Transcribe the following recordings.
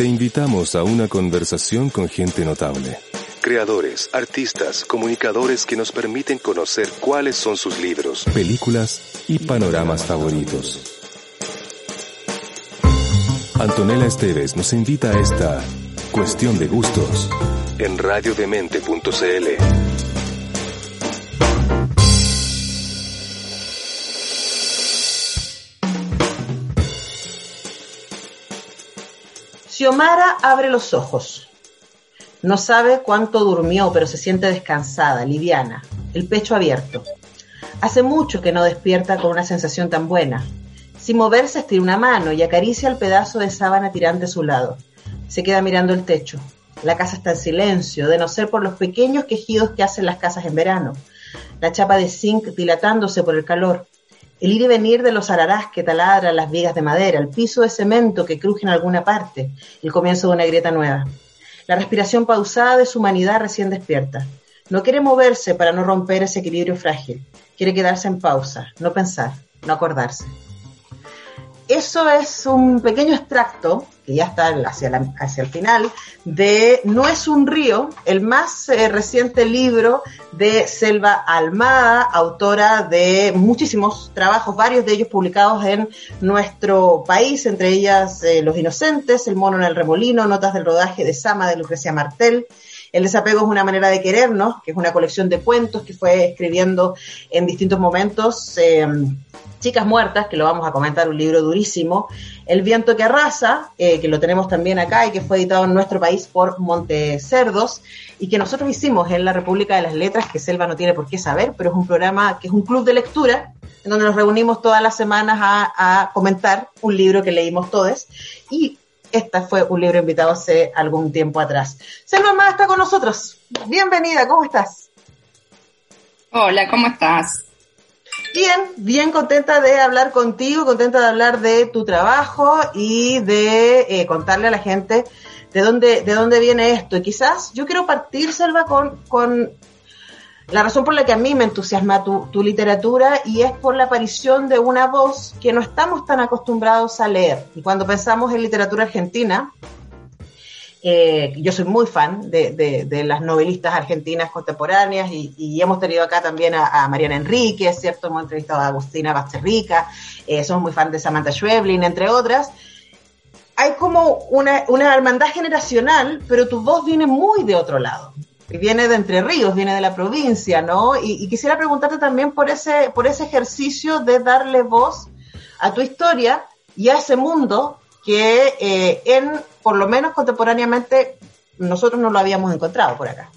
te invitamos a una conversación con gente notable. Creadores, artistas, comunicadores que nos permiten conocer cuáles son sus libros, películas y panoramas favoritos. Antonella Esteves nos invita a esta cuestión de gustos en radiodemente.cl. Xiomara abre los ojos. No sabe cuánto durmió, pero se siente descansada, liviana, el pecho abierto. Hace mucho que no despierta con una sensación tan buena. Sin moverse, estira una mano y acaricia el pedazo de sábana tirante a su lado. Se queda mirando el techo. La casa está en silencio, de no ser por los pequeños quejidos que hacen las casas en verano. La chapa de zinc dilatándose por el calor el ir y venir de los ararás que taladran las vigas de madera, el piso de cemento que cruje en alguna parte, el comienzo de una grieta nueva. La respiración pausada de su humanidad recién despierta. No quiere moverse para no romper ese equilibrio frágil. Quiere quedarse en pausa, no pensar, no acordarse. Eso es un pequeño extracto ya está hacia, hacia el final, de No es un río, el más eh, reciente libro de Selva Almada, autora de muchísimos trabajos, varios de ellos publicados en nuestro país, entre ellas eh, Los Inocentes, El Mono en el Remolino, Notas del Rodaje de Sama de Lucrecia Martel, el desapego es una manera de querernos, que es una colección de cuentos que fue escribiendo en distintos momentos. Eh, Chicas Muertas, que lo vamos a comentar, un libro durísimo. El viento que arrasa, eh, que lo tenemos también acá y que fue editado en nuestro país por Montecerdos y que nosotros hicimos en la República de las Letras, que Selva no tiene por qué saber, pero es un programa que es un club de lectura en donde nos reunimos todas las semanas a, a comentar un libro que leímos todos y este fue un libro invitado hace algún tiempo atrás. Selva Armada está con nosotros. Bienvenida, ¿cómo estás? Hola, ¿cómo estás? Bien, bien contenta de hablar contigo, contenta de hablar de tu trabajo y de eh, contarle a la gente de dónde, de dónde viene esto. Y quizás yo quiero partir, Selva, con, con la razón por la que a mí me entusiasma tu, tu, literatura y es por la aparición de una voz que no estamos tan acostumbrados a leer. Y cuando pensamos en literatura argentina, eh, yo soy muy fan de, las novelistas argentinas contemporáneas y, hemos tenido acá también a, Mariana Enrique, ¿cierto? Hemos entrevistado a Agustina Basterrica, eh, somos muy fan de Samantha Schweblin, entre otras. Hay como una hermandad generacional, pero tu voz viene muy de otro lado. Viene de Entre Ríos, viene de la provincia, ¿no? Y, quisiera preguntarte también por ese, por ese ejercicio de darle voz a tu historia y a ese mundo que eh, en, por lo menos contemporáneamente, nosotros no lo habíamos encontrado por acá.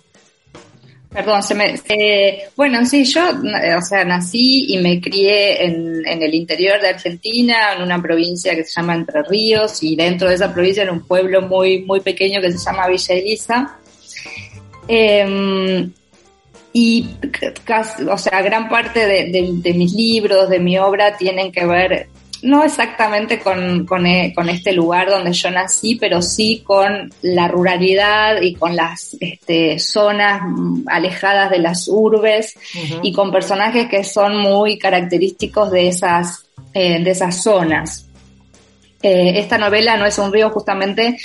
Perdón, se me, eh, bueno, sí, yo, o sea, nací y me crié en, en, el interior de Argentina, en una provincia que se llama Entre Ríos, y dentro de esa provincia en un pueblo muy, muy pequeño que se llama Villa Elisa. Eh, y, o sea, gran parte de, de, de, mis libros, de mi obra, tienen que ver no exactamente con, con, eh, con, este lugar donde yo nací, pero sí con la ruralidad y con las este, zonas alejadas de las urbes y con personajes que son muy característicos de esas, eh, de esas zonas. Eh, esta novela no es un río justamente,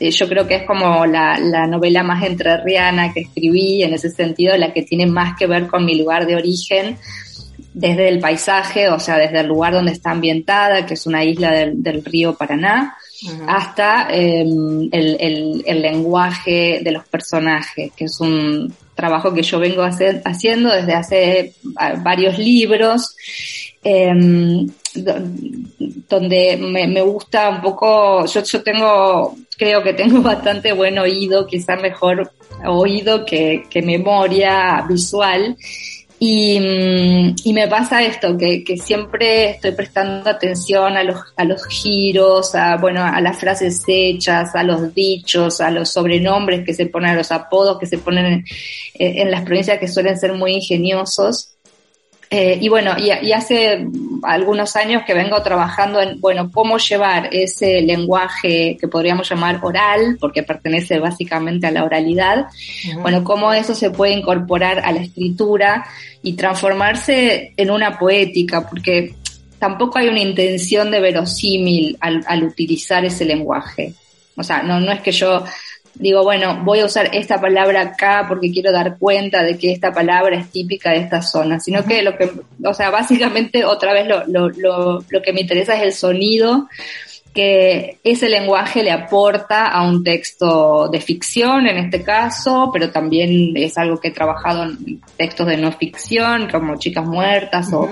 yo creo que es como la, la novela más entrerriana que escribí, en ese sentido, la que tiene más que ver con mi lugar de origen, desde el paisaje, o sea, desde el lugar donde está ambientada, que es una isla del, del río Paraná, hasta eh, el, el, el, lenguaje de los personajes, que es un trabajo que yo vengo haciendo desde hace varios libros, eh, donde me, me, gusta un poco, yo, yo tengo, creo que tengo bastante buen oído, quizá mejor oído que, que memoria visual. Y, mm, y, me pasa esto, que, que, siempre estoy prestando atención a los, a los giros, a, bueno, a las frases hechas, a los dichos, a los sobrenombres que se ponen, a los apodos que se ponen en, en las provincias que suelen ser muy ingeniosos. Eh, y bueno, y, y, hace algunos años que vengo trabajando en, bueno, cómo llevar ese lenguaje que podríamos llamar oral, porque pertenece básicamente a la oralidad, uh -huh. bueno, cómo eso se puede incorporar a la escritura y transformarse en una poética, porque tampoco hay una intención de verosímil al, al utilizar ese lenguaje. O sea, no, no es que yo digo, bueno, voy a usar esta palabra acá porque quiero dar cuenta de que esta palabra es típica de esta zona, sino que lo que, o sea, básicamente otra vez lo, lo, lo, lo que me interesa es el sonido que ese lenguaje le aporta a un texto de ficción en este caso, pero también es algo que he trabajado en textos de no ficción, como Chicas Muertas o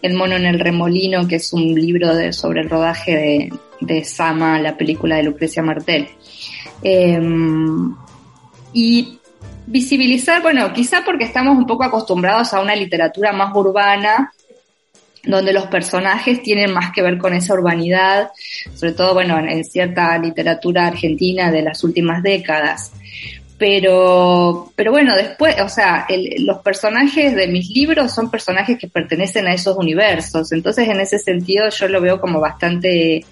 El mono en el remolino, que es un libro de, sobre el rodaje de, de Sama, la película de Lucrecia Martel. Eh, y visibilizar, bueno, quizá porque estamos un poco acostumbrados a una literatura más urbana, donde los personajes tienen más que ver con esa urbanidad, sobre todo, bueno, en, cierta literatura argentina de las últimas décadas. Pero, pero bueno, después, o sea, los personajes de mis libros son personajes que pertenecen a esos universos. Entonces, en ese sentido, yo lo veo como bastante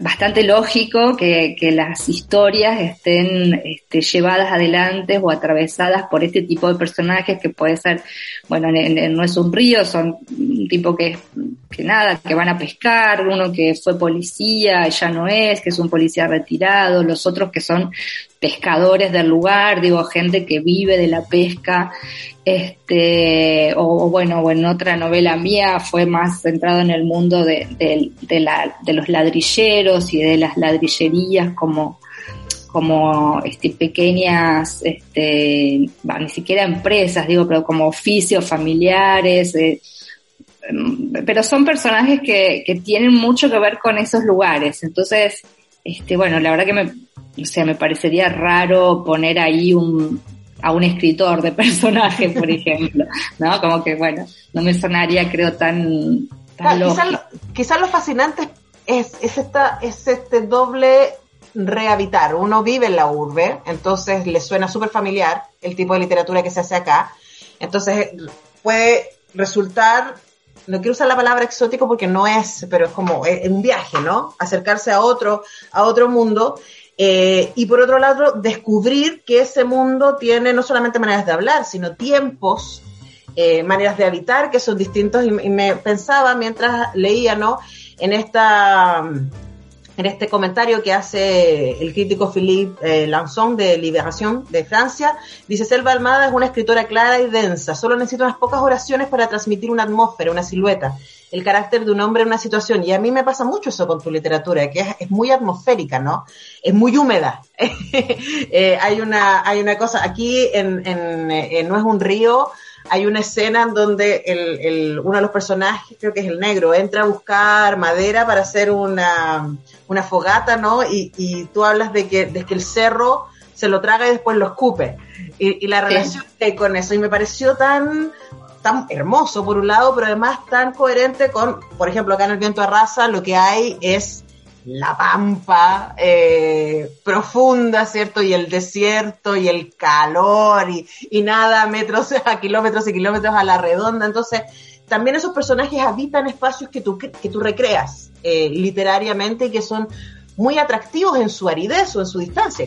bastante lógico que, que las historias estén este, llevadas adelante o atravesadas por este tipo de personajes que puede ser, bueno, no es un río, son un tipo que, que nada, que van a pescar, uno que fue policía, ya no es, que es un policía retirado, los otros que son pescadores del lugar, digo, gente que vive de la pesca, este, o, bueno, o en otra novela mía fue más centrado en el mundo de, de, los ladrilleros y de las ladrillerías como, como este, pequeñas, este, ni siquiera empresas, digo, pero como oficios familiares, eh, pero son personajes que, que tienen mucho que ver con esos lugares. Entonces, este, bueno, la verdad que me, o sea, me parecería raro poner ahí un, a un escritor de personaje, por ejemplo, ¿no? Como que, bueno, no me sonaría, creo, tan, tan quizás, lo, fascinante es, es, esta, es este doble rehabitar. Uno vive en la urbe, entonces le suena súper familiar el tipo de literatura que se hace acá. Entonces puede resultar, no quiero usar la palabra exótico porque no es, pero es como un viaje, ¿no? Acercarse a otro, a otro mundo eh, y por otro lado, descubrir que ese mundo tiene no solamente maneras de hablar, sino tiempos, eh, maneras de habitar que son distintos. Y, me pensaba mientras leía, ¿no? En esta en este comentario que hace el crítico Philippe eh, de Liberación de Francia, dice Selva Almada es una escritora clara y densa, solo necesita unas pocas oraciones para transmitir una atmósfera, una silueta el carácter de un hombre en una situación. Y a mí me pasa mucho eso con tu literatura, que es, muy atmosférica, ¿no? Es muy húmeda. Eh, hay, una, hay una cosa, aquí en, en, No es un río, hay una escena en donde el, el, uno de los personajes, creo que es el negro, entra a buscar madera para hacer una, una fogata, ¿no? Y, y tú hablas de que, de que el cerro se lo traga y después lo escupe. Y, y la relación con eso, y me pareció tan tan hermoso por un lado, pero además tan coherente con, por ejemplo, acá en el viento de raza lo que hay es la pampa eh, profunda, ¿cierto? Y el desierto y el calor y, y nada, metros a kilómetros y kilómetros a la redonda. Entonces, también esos personajes habitan espacios que tú, que tú recreas eh, literariamente que son muy atractivos en su aridez o en su distancia.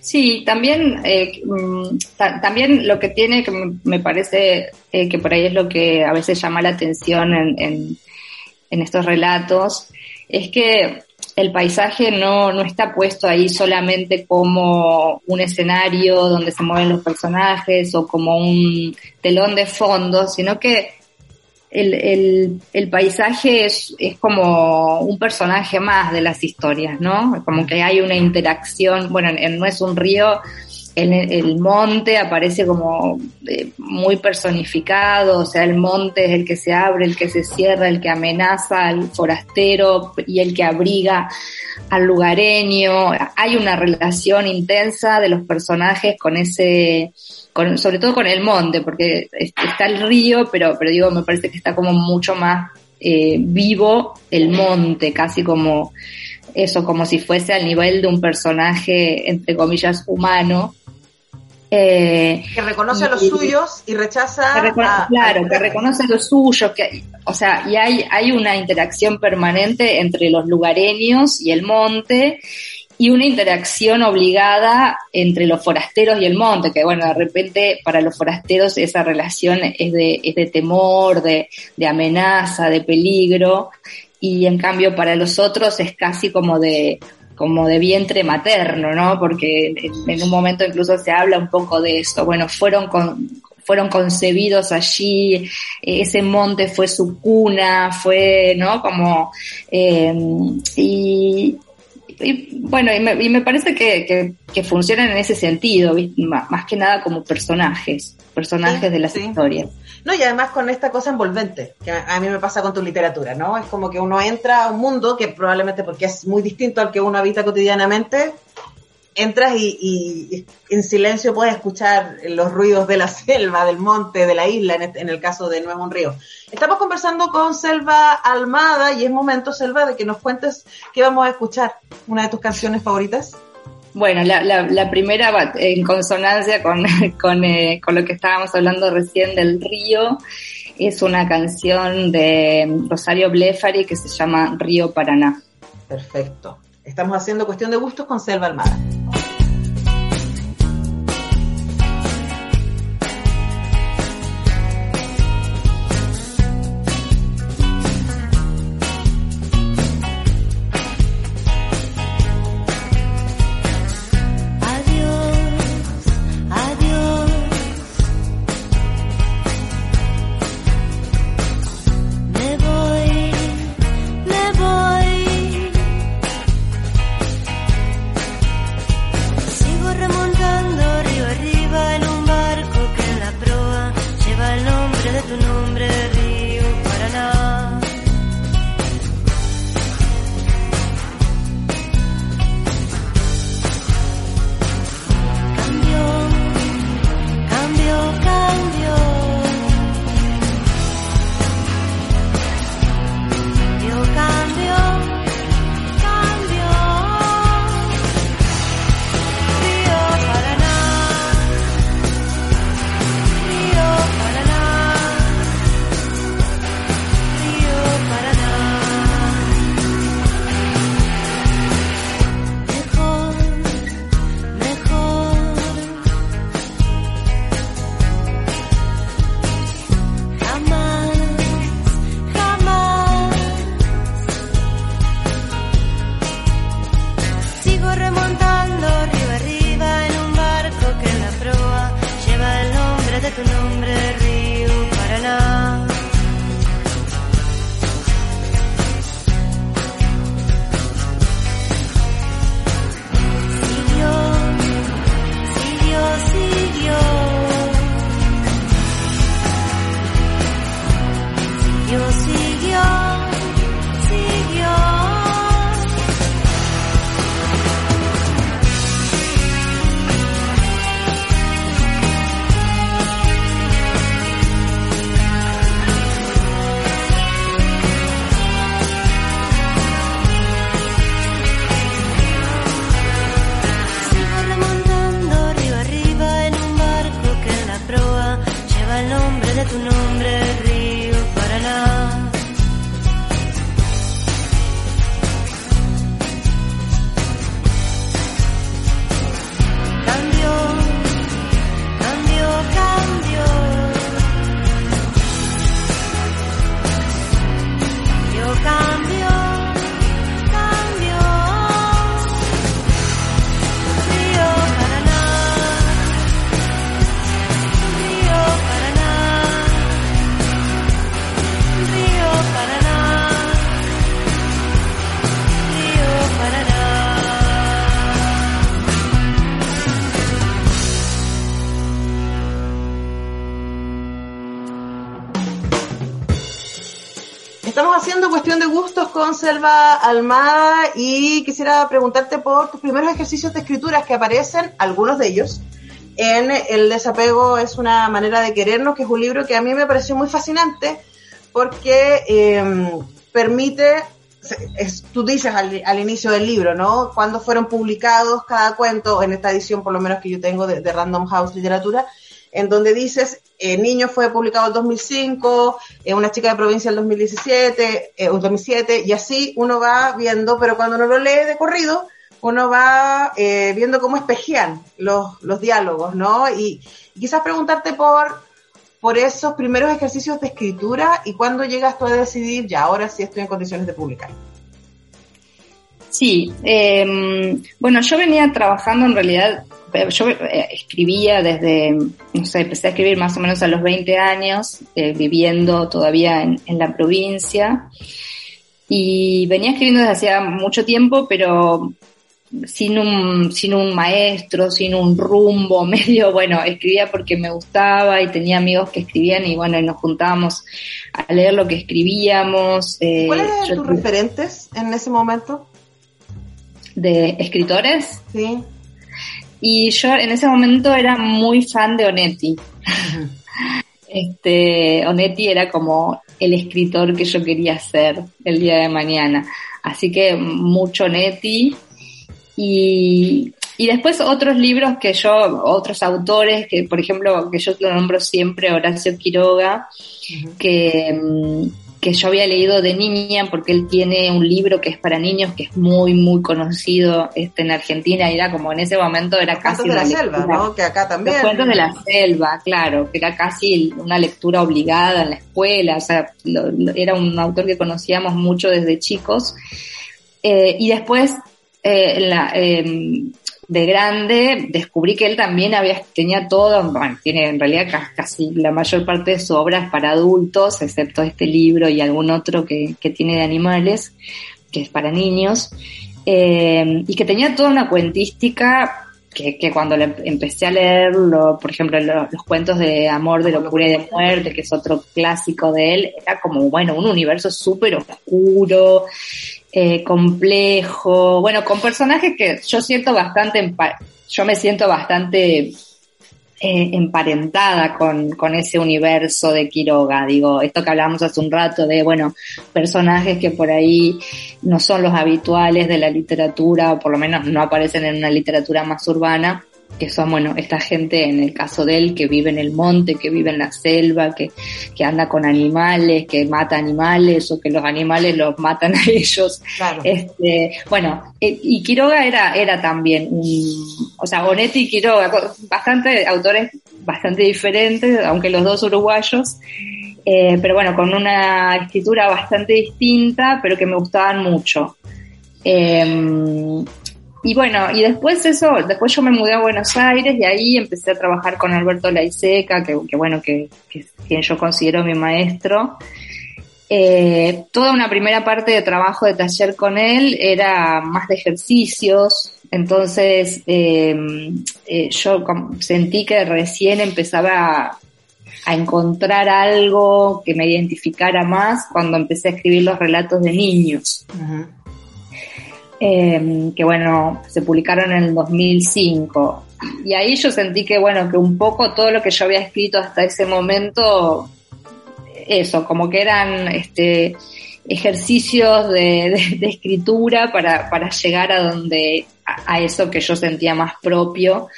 Sí, también, eh, mm, también lo que tiene, que me parece eh, que por ahí es lo que a veces llama la atención en, en, en estos relatos, es que el paisaje no, no está puesto ahí solamente como un escenario donde se mueven los personajes o como un telón de fondo, sino que el, el, el paisaje es, es, como un personaje más de las historias, ¿no? Como que hay una interacción, bueno, No es un río, el, monte aparece como eh, muy personificado, o sea, el monte es el que se abre, el que se cierra, el que amenaza al forastero y el que abriga al lugareño. Hay una relación intensa de los personajes con ese sobre todo con el monte, porque está el río, pero, pero digo, me parece que está como mucho más eh, vivo el monte, casi como eso, como si fuese al nivel de un personaje, entre comillas, humano. Eh, que reconoce a los suyos y rechaza. claro, que reconoce los suyos, que, o sea, y hay, hay una interacción permanente entre los lugareños y el monte, y una interacción obligada entre los forasteros y el monte, que bueno, de repente para los forasteros esa relación es de, es de temor, de, de amenaza, de peligro, y en cambio para los otros es casi como de, como de vientre materno, ¿no? Porque en, un momento incluso se habla un poco de esto. Bueno, fueron con, fueron concebidos allí, ese monte fue su cuna, fue, ¿no? Como, eh, y, bueno, y me, y me parece que, que, funcionan en ese sentido, más, que nada como personajes, personajes de las historias. No, y además con esta cosa envolvente, que a mí me pasa con tu literatura, ¿no? Es como que uno entra a un mundo que probablemente porque es muy distinto al que uno habita cotidianamente, entras y, en silencio puedes escuchar los ruidos de la selva, del monte, de la isla, en, este, el caso de es un río. Estamos conversando con Selva Almada y es momento, Selva, de que nos cuentes qué vamos a escuchar, una de tus canciones favoritas. Bueno, la, la, primera va en consonancia con, con, eh, con, lo que estábamos hablando recién del río. Es una canción de Rosario Blefari que se llama Río Paraná. Perfecto. Estamos haciendo cuestión de gustos con Selva Almada. Selva Almada y quisiera preguntarte por tus primeros ejercicios de escrituras que aparecen, algunos de ellos, en El desapego es una manera de querernos, que es un libro que a mí me pareció muy fascinante porque em, permite, tú dices al, inicio del libro, ¿no? Cuando fueron publicados cada cuento, en esta edición por lo menos que yo tengo de Random House Literatura, en donde dices, eh, Niño fue publicado en 2005, eh, Una chica de provincia en 2017, eh, 2007, y así uno va viendo, pero cuando uno lo lee de corrido, uno va eh, viendo cómo espejean los, los diálogos, ¿no? Y, quizás preguntarte por, por esos primeros ejercicios de escritura y cuándo llegas tú a decidir, ya, ahora sí estoy en condiciones de publicar. Sí, em, bueno, yo venía trabajando en realidad, yo eh, escribía desde, no sé, empecé a escribir más o menos a los 20 años, eh, viviendo todavía en, en, la provincia, y venía escribiendo desde hacía mucho tiempo, pero sin un, sin un maestro, sin un rumbo, medio, bueno, escribía porque me gustaba y tenía amigos que escribían y bueno, nos juntábamos a leer lo que escribíamos. Eh, ¿Cuáles eran tus referentes en ese momento? ¿De escritores? Sí. Y yo en ese momento era muy fan de Onetti. este, Onetti era como el escritor que yo quería ser el día de mañana. Así que mucho Onetti y, y después otros libros que yo, otros autores, que por ejemplo, que yo lo nombro siempre, Horacio Quiroga, que, mm, que yo había leído de niña porque él tiene un libro que es para niños que es muy muy conocido este en Argentina y era como en ese momento era casi de la selva ¿no? que acá también. Los cuentos de la selva claro que era casi una lectura obligada en la escuela o sea era un autor que conocíamos mucho desde chicos. Eh, y después eh, la, em, de grande descubrí que él también había, tenía todo, bueno, tiene en realidad casi la mayor parte de su obra es para adultos, excepto este libro y algún otro que, que tiene de animales, que es para niños, eh, y que tenía toda una cuentística que, que cuando le empecé a leerlo, por ejemplo, los, cuentos de amor, de locura y de muerte, que es otro clásico de él, era como, bueno, un universo súper oscuro, eh, complejo, bueno, con personajes que yo siento bastante, yo me siento bastante eh, emparentada con, con ese universo de Quiroga. Digo, esto que hablábamos hace un rato de, bueno, personajes que por ahí no son los habituales de la literatura, o por lo menos no aparecen en una literatura más urbana que son, bueno, esta gente, en el caso de él, que vive en el monte, que vive en la selva, que, que anda con animales, que mata animales o que los animales los matan a ellos. Este, bueno, eh, y Quiroga era, era también un, o sea, Bonetti y Quiroga, bastante autores bastante diferentes, aunque los dos uruguayos, eh, pero bueno, con una escritura bastante distinta, pero que me gustaban mucho. Eh, y bueno, y después eso, después yo me mudé a Buenos Aires y ahí empecé a trabajar con Alberto Laiseca, que, que bueno, que, que, quien yo considero mi maestro. Eh, toda una primera parte de trabajo de taller con él era más de ejercicios, entonces eh, eh, yo sentí que recién empezaba a, encontrar algo que me identificara más cuando empecé a escribir los relatos de niños. Em, que bueno, se publicaron en el 2005. Y ahí yo sentí que bueno, que un poco todo lo que yo había escrito hasta ese momento, eso, como que eran este, ejercicios de, escritura para, para, llegar a donde, a, eso que yo sentía más propio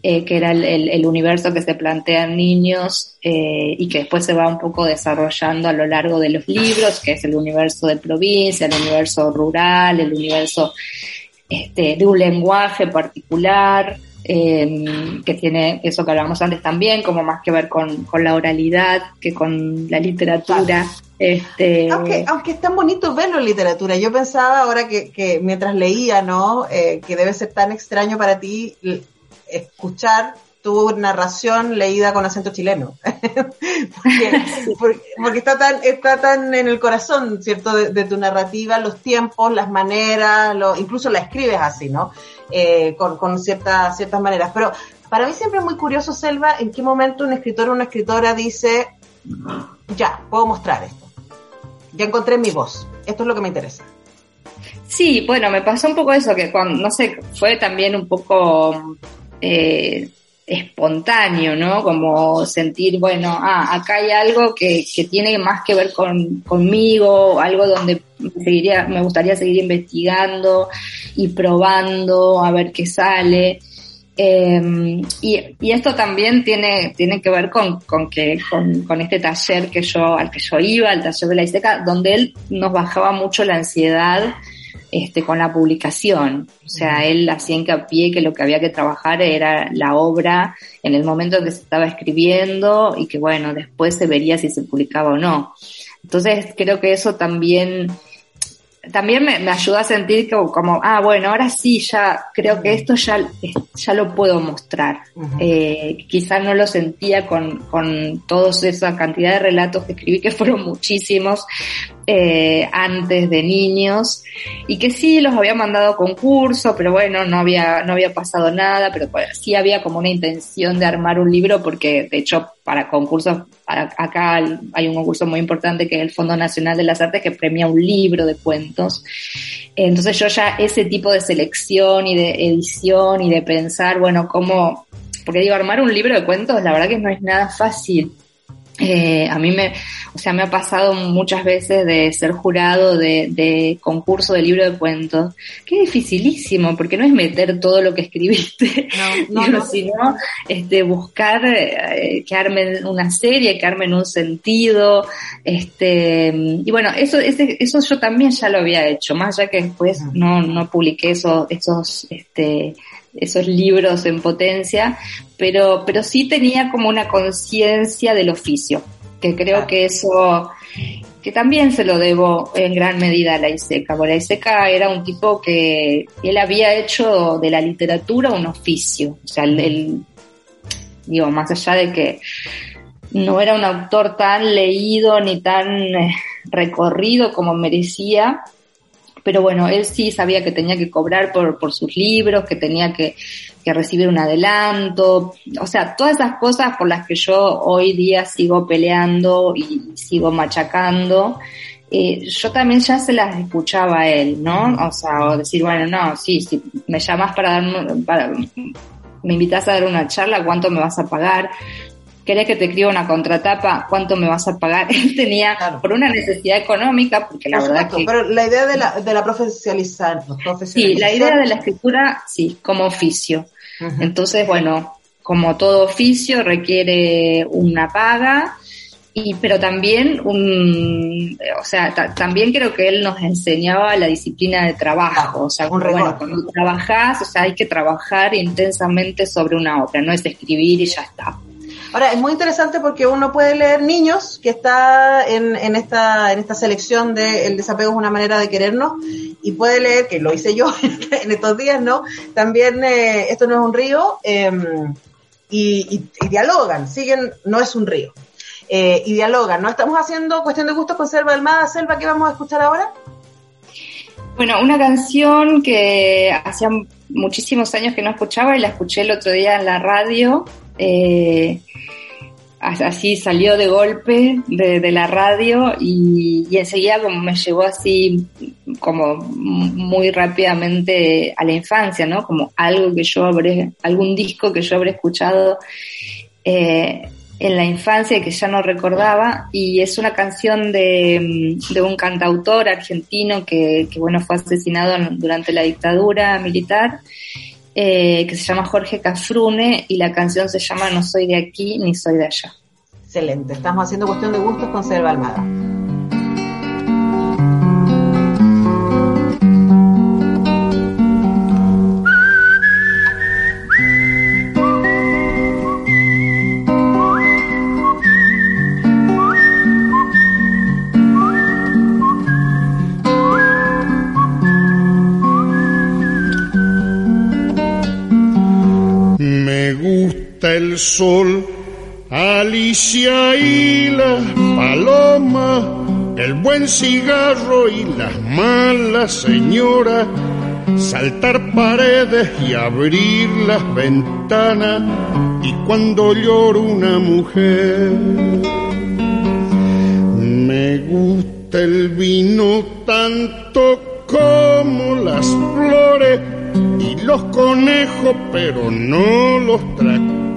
eh, que era el, universo que se plantean niños eh, y que después se va un poco desarrollando a lo largo de los libros, que es el universo de provincia, el universo rural, el universo este, de un lenguaje particular, em, que tiene eso que hablábamos antes también, como más que ver con, la oralidad que con la literatura. Este... Aunque, aunque es tan bonito verlo en literatura, yo pensaba ahora que, que mientras leía, ¿no? Eh, que debe ser tan extraño para ti escuchar tu narración leída con acento chileno. porque, está tan, está tan en el corazón, ¿cierto? De, tu narrativa, los tiempos, las maneras, incluso la escribes así, ¿no? Eh, con, con ciertas, ciertas maneras. Pero para mí siempre es muy curioso, Selva, en qué momento un escritor o una escritora dice, ya, puedo mostrar esto. Ya encontré mi voz. Esto es lo que me interesa. Sí, bueno, me pasó un poco eso, que cuando, no sé, fue también un poco eh, espontáneo, ¿no? Como sentir, bueno, ah, acá hay algo que, que tiene más que ver con, conmigo, algo donde seguiría, me gustaría seguir investigando y probando a ver qué sale. Eh, y, y, esto también tiene, tiene que ver con, con que, con, con, este taller que yo, al que yo iba, el taller de la ISECA, donde él nos bajaba mucho la ansiedad este, con la publicación. O sea, él hacía hincapié que lo que había que trabajar era la obra en el momento en que se estaba escribiendo y que bueno, después se vería si se publicaba o no. Entonces creo que eso también también me, me, ayudó a sentir como, como, ah, bueno, ahora sí, ya creo que esto ya, ya lo puedo mostrar. eh, quizás no lo sentía con, con toda esa cantidad de relatos que escribí, que fueron muchísimos, eh, antes de niños, y que sí los había mandado a concurso, pero bueno, no había, no había pasado nada, pero sí había como una intención de armar un libro, porque de hecho para concursos, acá hay un concurso muy importante que es el Fondo Nacional de las Artes que premia un libro de cuentos. Entonces yo ya ese tipo de selección y de edición y de pensar, bueno, cómo, porque digo, armar un libro de cuentos, la verdad que no es nada fácil. Eh, a mí me, o sea, me ha pasado muchas veces de ser jurado de, de, concurso de libro de cuentos, que es dificilísimo, porque no es meter todo lo que escribiste, no, no, sino este, buscar eh, que armen una serie, que armen un sentido, este, y bueno, eso, ese, eso yo también ya lo había hecho, más allá que después no, no publiqué esos, esos, este, esos libros en potencia, pero, pero sí tenía como una conciencia del oficio, que creo que eso, que también se lo debo en gran medida a la Iseca, porque la Iseca era un tipo que él había hecho de la literatura un oficio, o sea, él, digo, más allá de que no era un autor tan leído ni tan eh, recorrido como merecía, pero bueno, él sí sabía que tenía que cobrar por, por sus libros, que tenía que, que, recibir un adelanto, o sea, todas esas cosas por las que yo hoy día sigo peleando y sigo machacando, eh, yo también ya se las escuchaba a él, ¿no? O sea, o decir, bueno, no, sí, si me llamas para dar, para, me invitas a dar una charla, ¿cuánto me vas a pagar? ¿Querés que te escriba una contratapa? ¿Cuánto me vas a pagar? Él tenía, claro. por una necesidad económica, porque la por verdad que... Pero la idea de la, de la profesionalizar, Sí, la idea de la escritura, sí, como oficio. Uh -huh. Entonces, bueno, como todo oficio requiere una paga, y, pero también un, o sea, también creo que él nos enseñaba la disciplina de trabajo, o sea, bueno, cuando trabajás, o sea, hay que trabajar intensamente sobre una obra, no es escribir y ya está. Ahora, es muy interesante porque uno puede leer Niños, que está en, en, esta, en esta selección de El desapego es una manera de querernos, y puede leer, que lo hice yo en estos días, ¿no? También eh, Esto no es un río, eh, y, y, y, dialogan, siguen, no es un río. Eh, y dialogan, ¿no? Estamos haciendo Cuestión de Gustos con Selva Almada. Selva, ¿qué vamos a escuchar ahora? Bueno, una canción que hacía muchísimos años que no escuchaba y la escuché el otro día en la radio. Eh, así salió de golpe de, la radio y, y, enseguida como me llegó así como muy rápidamente a la infancia, ¿no? Como algo que yo habré, algún disco que yo habré escuchado eh, en la infancia que ya no recordaba y es una canción de, de un cantautor argentino que, que, bueno, fue asesinado durante la dictadura militar eh, que se llama Jorge Cafrune y la canción se llama No soy de aquí ni soy de allá. Excelente, estamos haciendo cuestión de gustos con Selva Almada. El sol, Alicia y las palomas, el buen cigarro y las malas señoras, saltar paredes y abrir las ventanas, y cuando llora una mujer, me gusta el vino tanto como las flores y los conejos, pero no los tractores,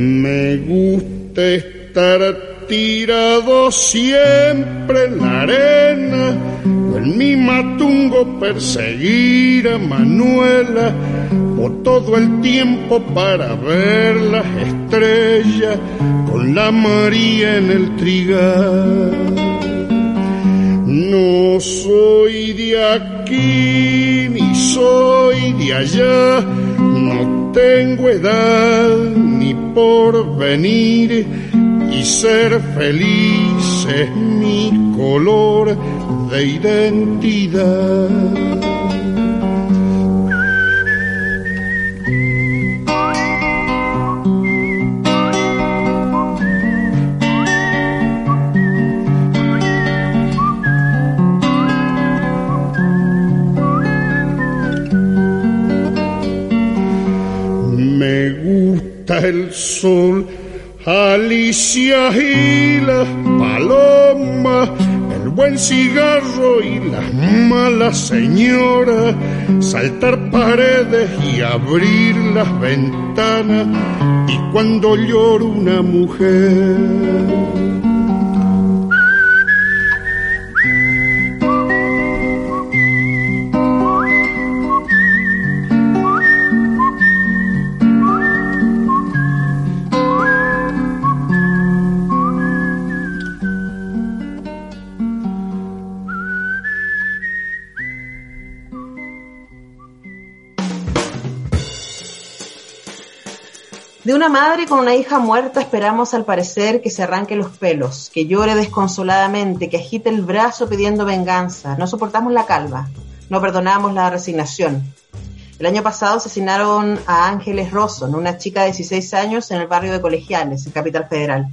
Me gusta estar tirado siempre en la arena en mi matungo perseguir a Manuela o todo el tiempo para ver las estrellas con la María en el trigal. No soy de aquí ni soy de allá, no tengo edad ni por venir y ser feliz es mi color de identidad. El sol, Alicia y las palomas buen cigarro y las malas señoras, saltar paredes y abrir las ventanas, y cuando llora una mujer. Madre con una hija muerta esperamos al parecer que se arranque los pelos, que llore desconsoladamente, que agite el brazo pidiendo venganza. No soportamos la calva, no perdonamos la resignación. El año pasado asesinaron a Ángeles Rosson, una chica de 16 años en el barrio de Colegiales, en Capital Federal.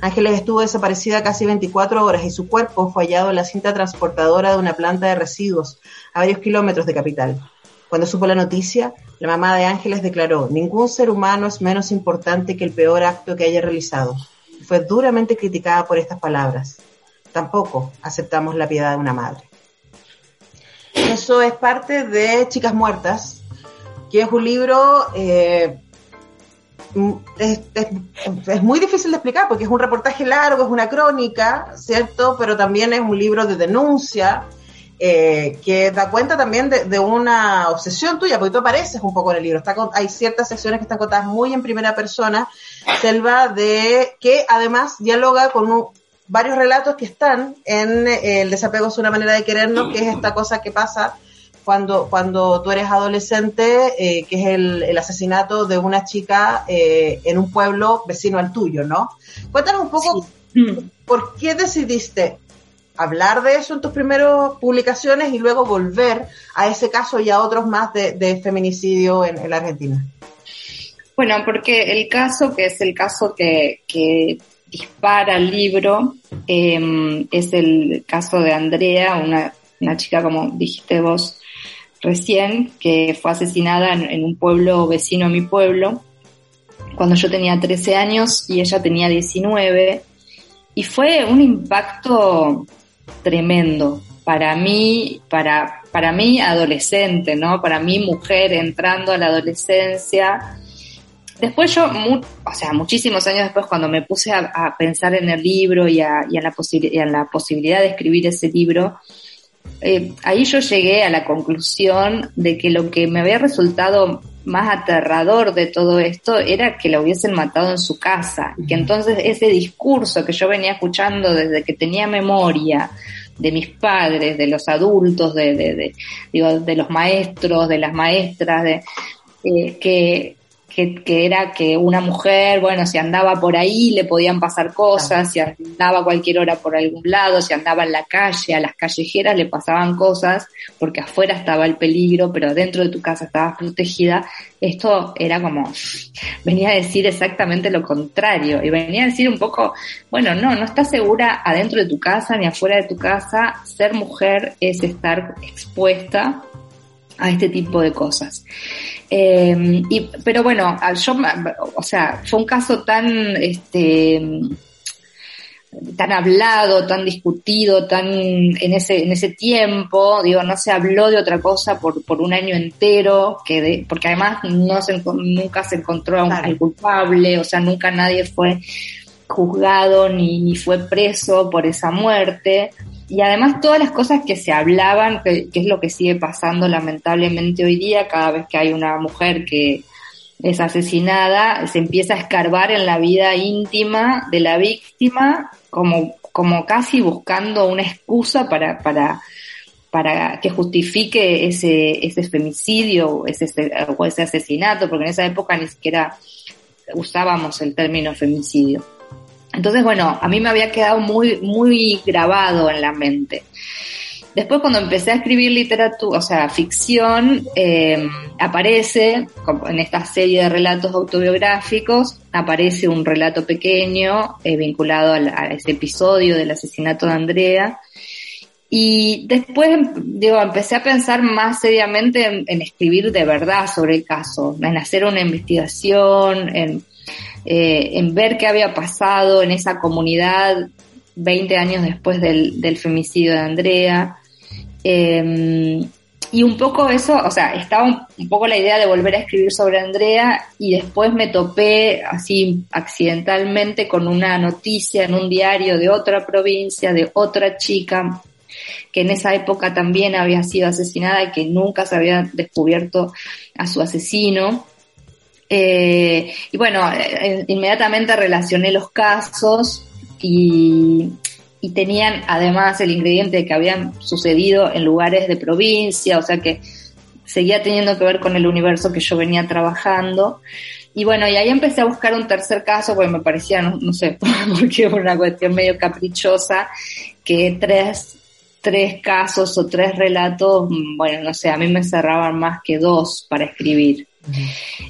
Ángeles estuvo desaparecida casi 24 horas y su cuerpo fue hallado en la cinta transportadora de una planta de residuos a varios kilómetros de Capital. Cuando supo la noticia, la mamá de Ángeles declaró, ningún ser humano es menos importante que el peor acto que haya realizado. Fue duramente criticada por estas palabras. Tampoco aceptamos la piedad de una madre. Eso es parte de Chicas Muertas, que es un libro eh, es, es, muy difícil de explicar porque es un reportaje largo, es una crónica, ¿cierto? Pero también es un libro de denuncia eh, que da cuenta también de, de, una obsesión tuya, porque tú apareces un poco en el libro. Está con, hay ciertas secciones que están contadas muy en primera persona, Selva, de que además dialoga con un, varios relatos que están en eh, El desapego es una manera de querernos, que es esta cosa que pasa cuando, cuando tú eres adolescente, eh, que es el, el, asesinato de una chica en un pueblo vecino al tuyo, ¿no? Cuéntanos un poco sí. por qué decidiste hablar de eso en tus primeras publicaciones y luego volver a ese caso y a otros más de, feminicidio en, la Argentina. Bueno, porque el caso, que es el caso que, que dispara el libro, eh, es el caso de Andrea, una, una chica, como dijiste vos recién, que fue asesinada en, en un pueblo vecino a mi pueblo, cuando yo tenía 13 años y ella tenía 19. Y fue un impacto tremendo para mí, para, para mí adolescente, ¿no? Para mí mujer entrando a la adolescencia. Después yo, o sea, muchísimos años después cuando me puse a, pensar en el libro y, a, y, a la la posibilidad de escribir ese libro, eh, ahí yo llegué a la conclusión de que lo que me había resultado más aterrador de todo esto era que la hubiesen matado en su casa y que entonces ese discurso que yo venía escuchando desde que tenía memoria de mis padres, de los adultos, de, de, de digo, de los maestros, de las maestras, de eh, que que, era que una mujer, bueno, si andaba por ahí le podían pasar cosas, si andaba cualquier hora por algún lado, si andaba en la calle, a las callejeras le pasaban cosas, porque afuera estaba el peligro, pero dentro de tu casa estabas protegida. Esto era como, venía a decir exactamente lo contrario, y venía a decir un poco, bueno, no, no estás segura adentro de tu casa ni afuera de tu casa, ser mujer es estar expuesta a este tipo de cosas. Eh, y, pero bueno, yo, o sea, fue un caso tan, este, tan hablado, tan discutido, tan en ese, en ese tiempo, digo, no se habló de otra cosa por, por un año entero, que de, porque además no se, nunca se encontró a un, al culpable, o sea, nunca nadie fue juzgado ni, ni fue preso por esa muerte. Y además todas las cosas que se hablaban, que, es lo que sigue pasando lamentablemente hoy día, cada vez que hay una mujer que es asesinada, se empieza a escarbar en la vida íntima de la víctima, como, como casi buscando una excusa para, para, para que justifique ese, ese femicidio ese, o ese asesinato, porque en esa época ni siquiera usábamos el término femicidio. Entonces, bueno, a mí me había quedado muy, muy grabado en la mente. Después cuando empecé a escribir literatura, o sea, ficción, eh, aparece, en esta serie de relatos autobiográficos, aparece un relato pequeño eh, vinculado a, ese episodio del asesinato de Andrea. Y después, digo, empecé a pensar más seriamente en, en escribir de verdad sobre el caso, en hacer una investigación, en eh, en ver qué había pasado en esa comunidad 20 años después del, del femicidio de Andrea. Em, y un poco eso, o sea, estaba un, poco la idea de volver a escribir sobre Andrea y después me topé así accidentalmente con una noticia en un diario de otra provincia, de otra chica que en esa época también había sido asesinada y que nunca se había descubierto a su asesino. Eh, y bueno, eh, inmediatamente relacioné los casos y, tenían además el ingrediente de que habían sucedido en lugares de provincia, o sea que seguía teniendo que ver con el universo que yo venía trabajando. Y bueno, y ahí empecé a buscar un tercer caso, porque me parecía, no, sé, porque era una cuestión medio caprichosa, que tres, tres casos o tres relatos, mm, bueno, no sé, a mí me cerraban más que dos para escribir.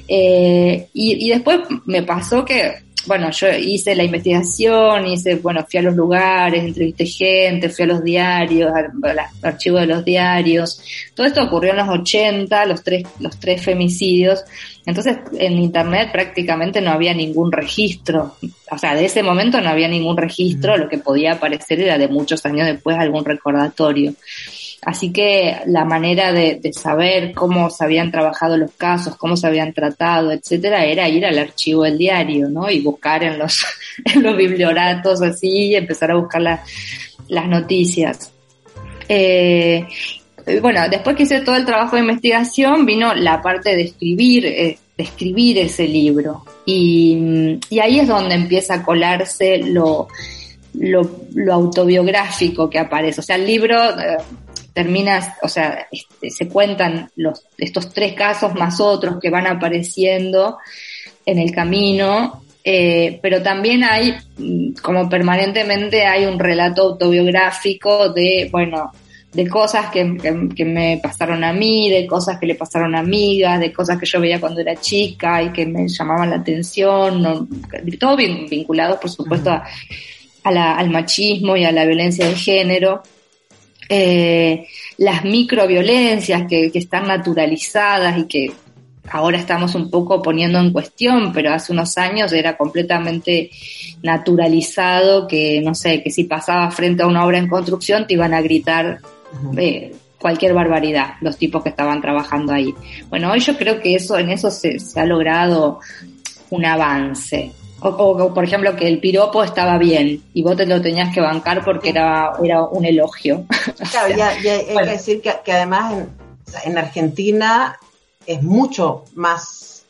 Eh, y, después me pasó que, bueno, yo hice la investigación, hice, bueno, fui a los lugares, entrevisté gente, fui a los diarios, al, archivo de los diarios. Todo esto ocurrió en los 80, los tres, los tres femicidios. Entonces, en internet prácticamente no había ningún registro. O sea, de ese momento no había ningún registro, lo que podía aparecer era de muchos años después algún recordatorio. Así que la manera de, saber cómo se habían trabajado los casos, cómo se habían tratado, etcétera, era ir al archivo del diario, ¿no? Y buscar en los, en los biblioratos así y empezar a buscar las noticias. Eh, bueno, después que hice todo el trabajo de investigación, vino la parte de escribir, eh, de escribir ese libro. Y, y, ahí es donde empieza a colarse lo, lo, lo autobiográfico que aparece. O sea, el libro, terminas, o sea, este, se cuentan los, estos tres casos más otros que van apareciendo en el camino, eh, pero también hay, mm, como permanentemente hay un relato autobiográfico de, bueno, de cosas que, que, me pasaron a mí, de cosas que le pasaron a amigas, de cosas que yo veía cuando era chica y que me llamaban la atención, no, todo bien, vinculado, por supuesto, a, la, al machismo y a la violencia de género eh, las microviolencias que, que están naturalizadas y que ahora estamos un poco poniendo en cuestión, pero hace unos años era completamente naturalizado que, no sé, que si pasaba frente a una obra en construcción te iban a gritar eh, cualquier barbaridad los tipos que estaban trabajando ahí. Bueno, hoy yo creo que eso, en eso se, se ha logrado un avance. O, por ejemplo que el piropo estaba bien y vos te lo tenías que bancar porque era, era un elogio. Claro, ya, hay que decir que, además en, Argentina es mucho más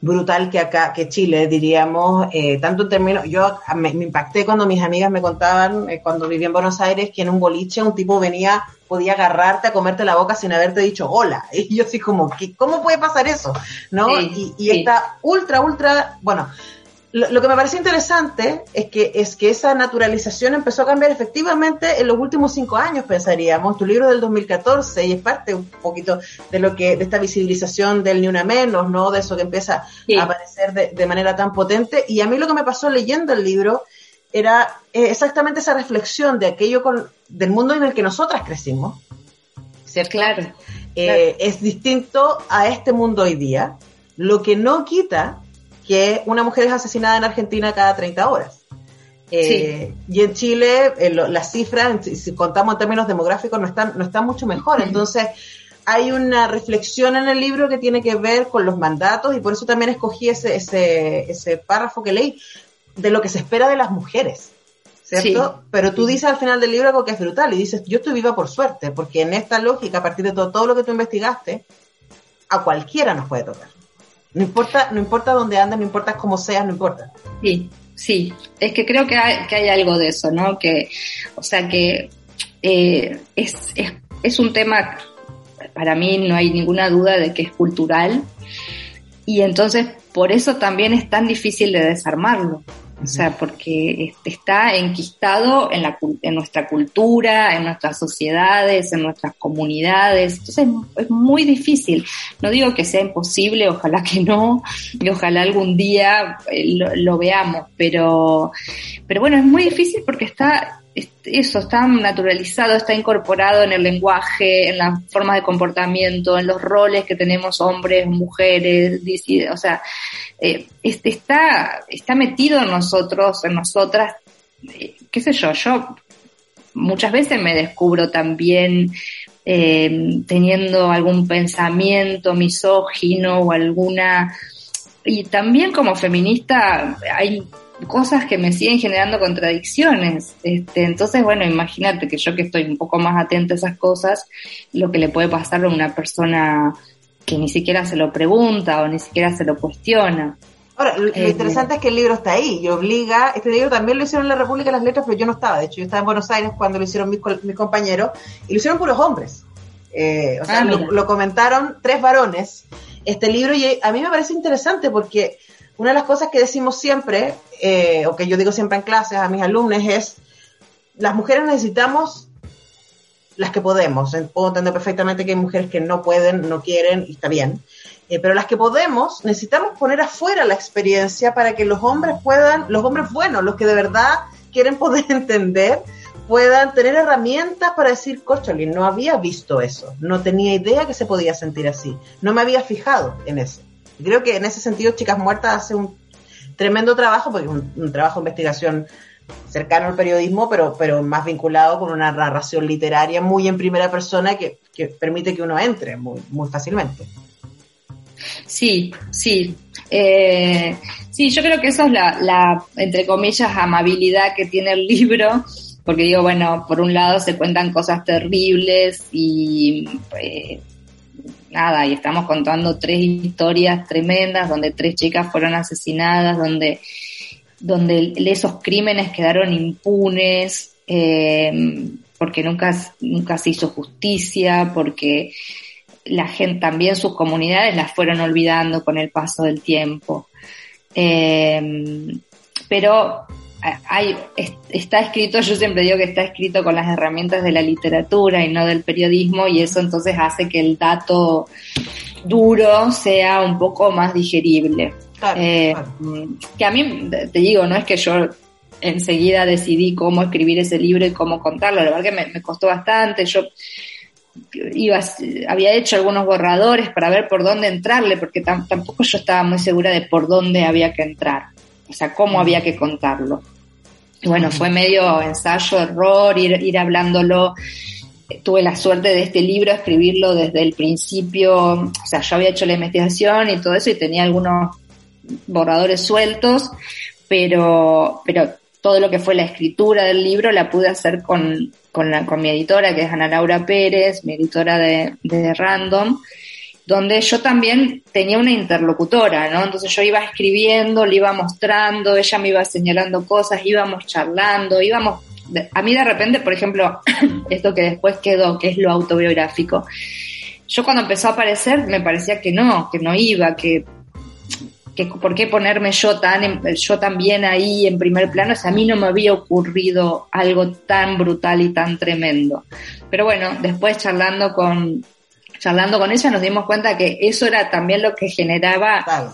brutal que acá, que Chile, diríamos, eh, tanto en términos, yo me, impacté cuando mis amigas me contaban, eh, cuando vivía en Buenos Aires, que en un boliche un tipo venía, podía agarrarte a comerte la boca sin haberte dicho hola. Y yo así como, ¿cómo puede pasar eso? ¿No? y, y está ultra, ultra, bueno, lo, que me parece interesante es que, es que esa naturalización empezó a cambiar efectivamente en los últimos cinco años, pensaríamos. Tu libro del 2014 y es parte un poquito de lo que, de esta visibilización del ni una menos, ¿no? De eso que empieza a aparecer de, manera tan potente. Y a mí lo que me pasó leyendo el libro era eh, exactamente esa reflexión de aquello con, del mundo en el que nosotras crecimos. ¿Cierto? Claro. Eh, es distinto a este mundo hoy día, lo que no quita que una mujer es asesinada en Argentina cada 30 horas. Eh, y en Chile eh, las cifras, si contamos en términos demográficos, no están, no están mucho mejor. Entonces, hay una reflexión en el libro que tiene que ver con los mandatos y por eso también escogí ese, ese, ese párrafo que leí de lo que se espera de las mujeres. ¿cierto? Pero tú dices al final del libro algo que es brutal y dices, yo estoy viva por suerte, porque en esta lógica, a partir de todo, todo lo que tú investigaste, a cualquiera nos puede tocar. No importa, no importa dónde andas, no importa cómo seas, no importa. Sí, sí. Es que creo que hay, que hay algo de eso, ¿no? Que, o sea, que eh, es, es, es un tema, para mí no hay ninguna duda de que es cultural. Y entonces, por eso también es tan difícil de desarmarlo. O sea, porque está enquistado en, la, en nuestra cultura, en nuestras sociedades, en nuestras comunidades. Entonces es muy difícil. No digo que sea imposible, ojalá que no, y ojalá algún día eh, lo, lo veamos, pero, pero bueno, es muy difícil porque está eso está naturalizado, está incorporado en el lenguaje, en las formas de comportamiento, en los roles que tenemos hombres, mujeres, o sea, eh, está, está metido en nosotros, en nosotras, eh, qué sé yo, yo muchas veces me descubro también eh, teniendo algún pensamiento misógino o alguna... Y también como feminista hay cosas que me siguen generando contradicciones. Este, entonces, bueno, imagínate que yo que estoy un poco más atenta a esas cosas, lo que le puede pasar a una persona que ni siquiera se lo pregunta o ni siquiera se lo cuestiona. Ahora, lo, eh, interesante es que el libro está ahí y obliga, este libro también lo hicieron en la República de las Letras, pero yo no estaba, de hecho yo estaba en Buenos Aires cuando lo hicieron mis, mis compañeros y lo hicieron puros hombres. Eh, o sea, ah, lo, lo, comentaron tres varones este libro y a mí me parece interesante porque una de las cosas que decimos siempre, eh, o que yo digo siempre en clases a mis alumnos, es, las mujeres necesitamos las que podemos. Puedo entender perfectamente que hay mujeres que no pueden, no quieren, y está bien. Eh, pero las que podemos, necesitamos poner afuera la experiencia para que los hombres puedan, los hombres buenos, los que de verdad quieren poder entender, puedan tener herramientas para decir, Cocholín, no había visto eso, no tenía idea que se podía sentir así, no me había fijado en eso. Creo que en ese sentido Chicas Muertas hace un tremendo trabajo, porque es un, trabajo de investigación cercano al periodismo, pero, pero más vinculado con una narración literaria muy en primera persona que, permite que uno entre muy, muy fácilmente. Sí, sí. Eh, sí, yo creo que eso es la, la, entre comillas, amabilidad que tiene el libro, porque digo, bueno, por un lado se cuentan cosas terribles y eh, nada, y estamos contando tres historias tremendas donde tres chicas fueron asesinadas, donde, donde esos crímenes quedaron impunes, eh, porque nunca, nunca se hizo justicia, porque la gente, también sus comunidades las fueron olvidando con el paso del tiempo. Eh, pero hay, está escrito, yo siempre digo que está escrito con las herramientas de la literatura y no del periodismo y eso entonces hace que el dato duro sea un poco más digerible. Eh, que a mí, te digo, no es que yo enseguida decidí cómo escribir ese libro y cómo contarlo, la verdad que me, costó bastante, yo iba, había hecho algunos borradores para ver por dónde entrarle, porque tampoco yo estaba muy segura de por dónde había que entrar o sea, cómo había que contarlo. bueno, fue medio ensayo, error, ir, ir hablándolo. Tuve la suerte de este libro escribirlo desde el principio, o sea, yo había hecho la investigación y todo eso y tenía algunos borradores sueltos, pero, pero todo lo que fue la escritura del libro la pude hacer con, con, la, con mi editora, que es Ana Laura Pérez, mi editora de, de Random, donde yo también tenía una interlocutora, ¿no? Entonces yo iba escribiendo, le iba mostrando, ella me iba señalando cosas, íbamos charlando, íbamos... A mí de repente, por ejemplo, esto que después quedó, que es lo autobiográfico, yo cuando empezó a aparecer me parecía que no, que no iba, que, que por qué ponerme yo tan yo también ahí en primer plano, o sea, a mí no me había ocurrido algo tan brutal y tan tremendo. Pero bueno, después charlando con, charlando con ella nos dimos cuenta que eso era también lo que generaba,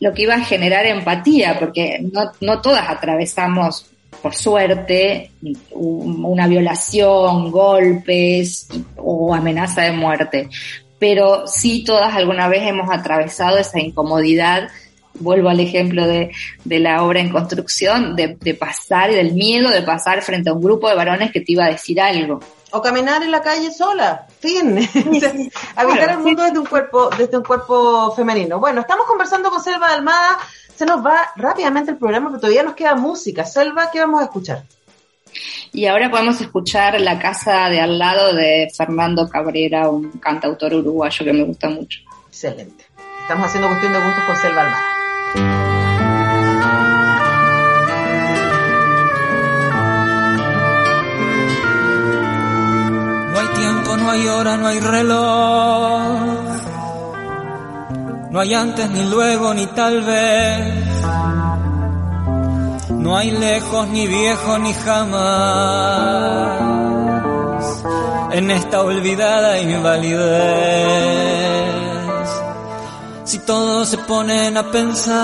lo que iba a generar empatía, porque no, no todas atravesamos, por suerte, una violación, golpes o amenaza de muerte, pero sí todas alguna vez hemos atravesado esa incomodidad vuelvo al ejemplo de, de, la obra en construcción, de, de pasar, del miedo de pasar frente a un grupo de varones que te iba a decir algo o caminar en la calle sola, fin, habitar el mundo desde un cuerpo, desde un cuerpo femenino. Bueno, estamos conversando con Selva Almada, se nos va rápidamente el programa, pero todavía nos queda música. Selva, ¿qué vamos a escuchar? Y ahora podemos escuchar La casa de al lado de Fernando Cabrera, un cantautor uruguayo que me gusta mucho. Excelente. Estamos haciendo cuestión de gustos con Selva Almada. No hay hora, no hay reloj. No hay antes ni luego ni tal vez. No hay lejos ni viejo ni jamás. En esta olvidada invalidez. Si todos se ponen a pensar,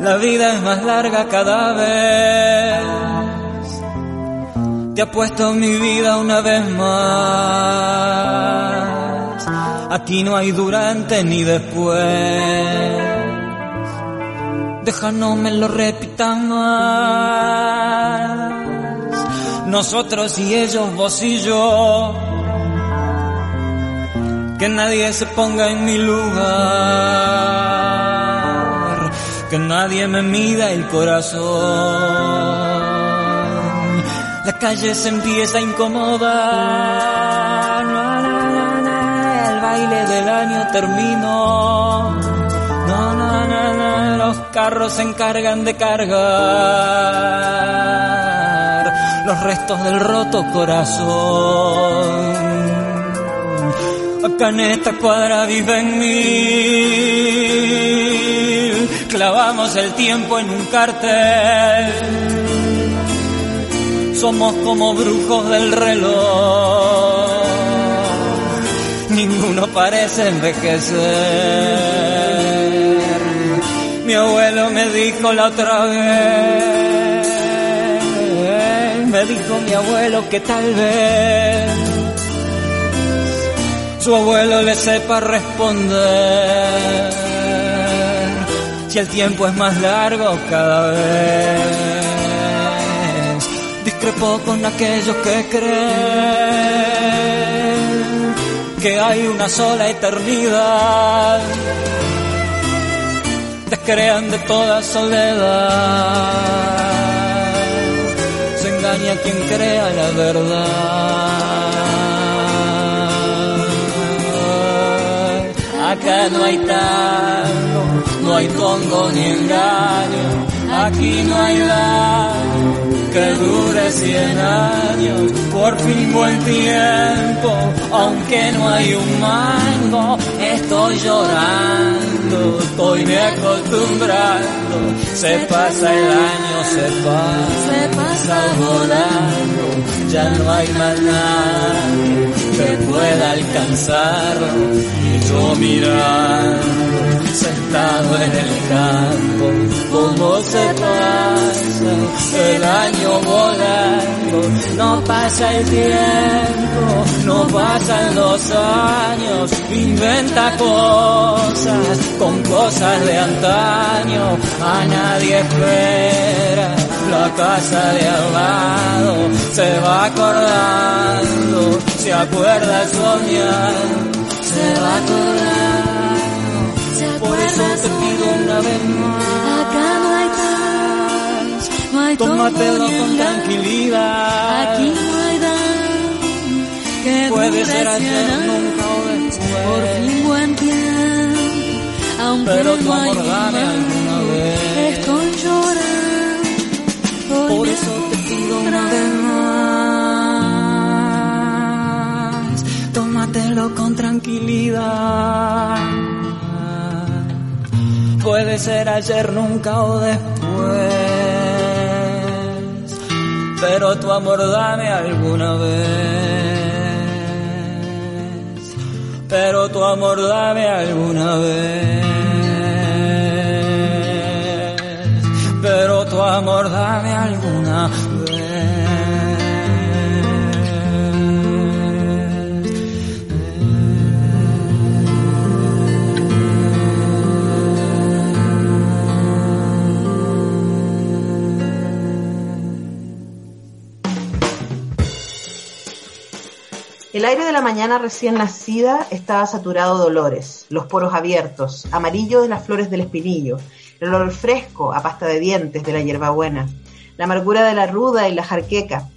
la vida es más larga cada vez. Te apuesto mi vida una vez más. Aquí no hay durante ni después. Deja no me lo repitan más. Nosotros y ellos, vos y yo. Que nadie se ponga en mi lugar. Que nadie me mida el corazón. La calle se empieza a incomodar. Na, na, na, El baile del año terminó. Los carros se encargan de cargar los restos del roto corazón. Acá en esta cuadra viven mil, clavamos el tiempo en un cartel somos como brujos del reloj. Ninguno parece envejecer. Mi abuelo me dijo la otra vez, me dijo mi abuelo que tal vez su abuelo le sepa responder. Si el tiempo es más largo cada vez discrepo con aquellos que creen que hay una sola eternidad. Descrean de toda soledad. Se engaña quien crea la verdad. Acá no hay tango, no hay tongo ni engaño. Aquí no hay daño que dure cien años, por fin buen tiempo, aunque no hay un mango, estoy llorando, estoy me acostumbrando, se pasa el año, se pasa, se pasa volando, ya no hay más nadie que pueda alcanzarlo, y yo mirando, sentado en el campo, como se pasa el año volando, no pasa el tiempo, no pasan los años, inventa cosas con cosas de antaño, a nadie espera. La casa de al lado se va acordando, se acuerda soñando, se va acordando, por eso te pido una vez más. Tómatelo con tranquilidad. Aquí no hay daño que Puede ser ayer, nunca o Por después. fin buen tiempo, aunque Pero no hay alguna vez. Estoy llorando, Por eso te pido una vez más. Tómatelo con tranquilidad. Puede ser ayer, nunca o después. Pero tu amor dame alguna vez. Pero tu amor dame alguna vez. Pero tu amor dame alguna El aire de la mañana recién nacida estaba saturado de olores, los poros abiertos, amarillo de las flores del espinillo, el olor fresco a pasta de dientes de la hierbabuena, la amargura de la ruda y la jarqueca,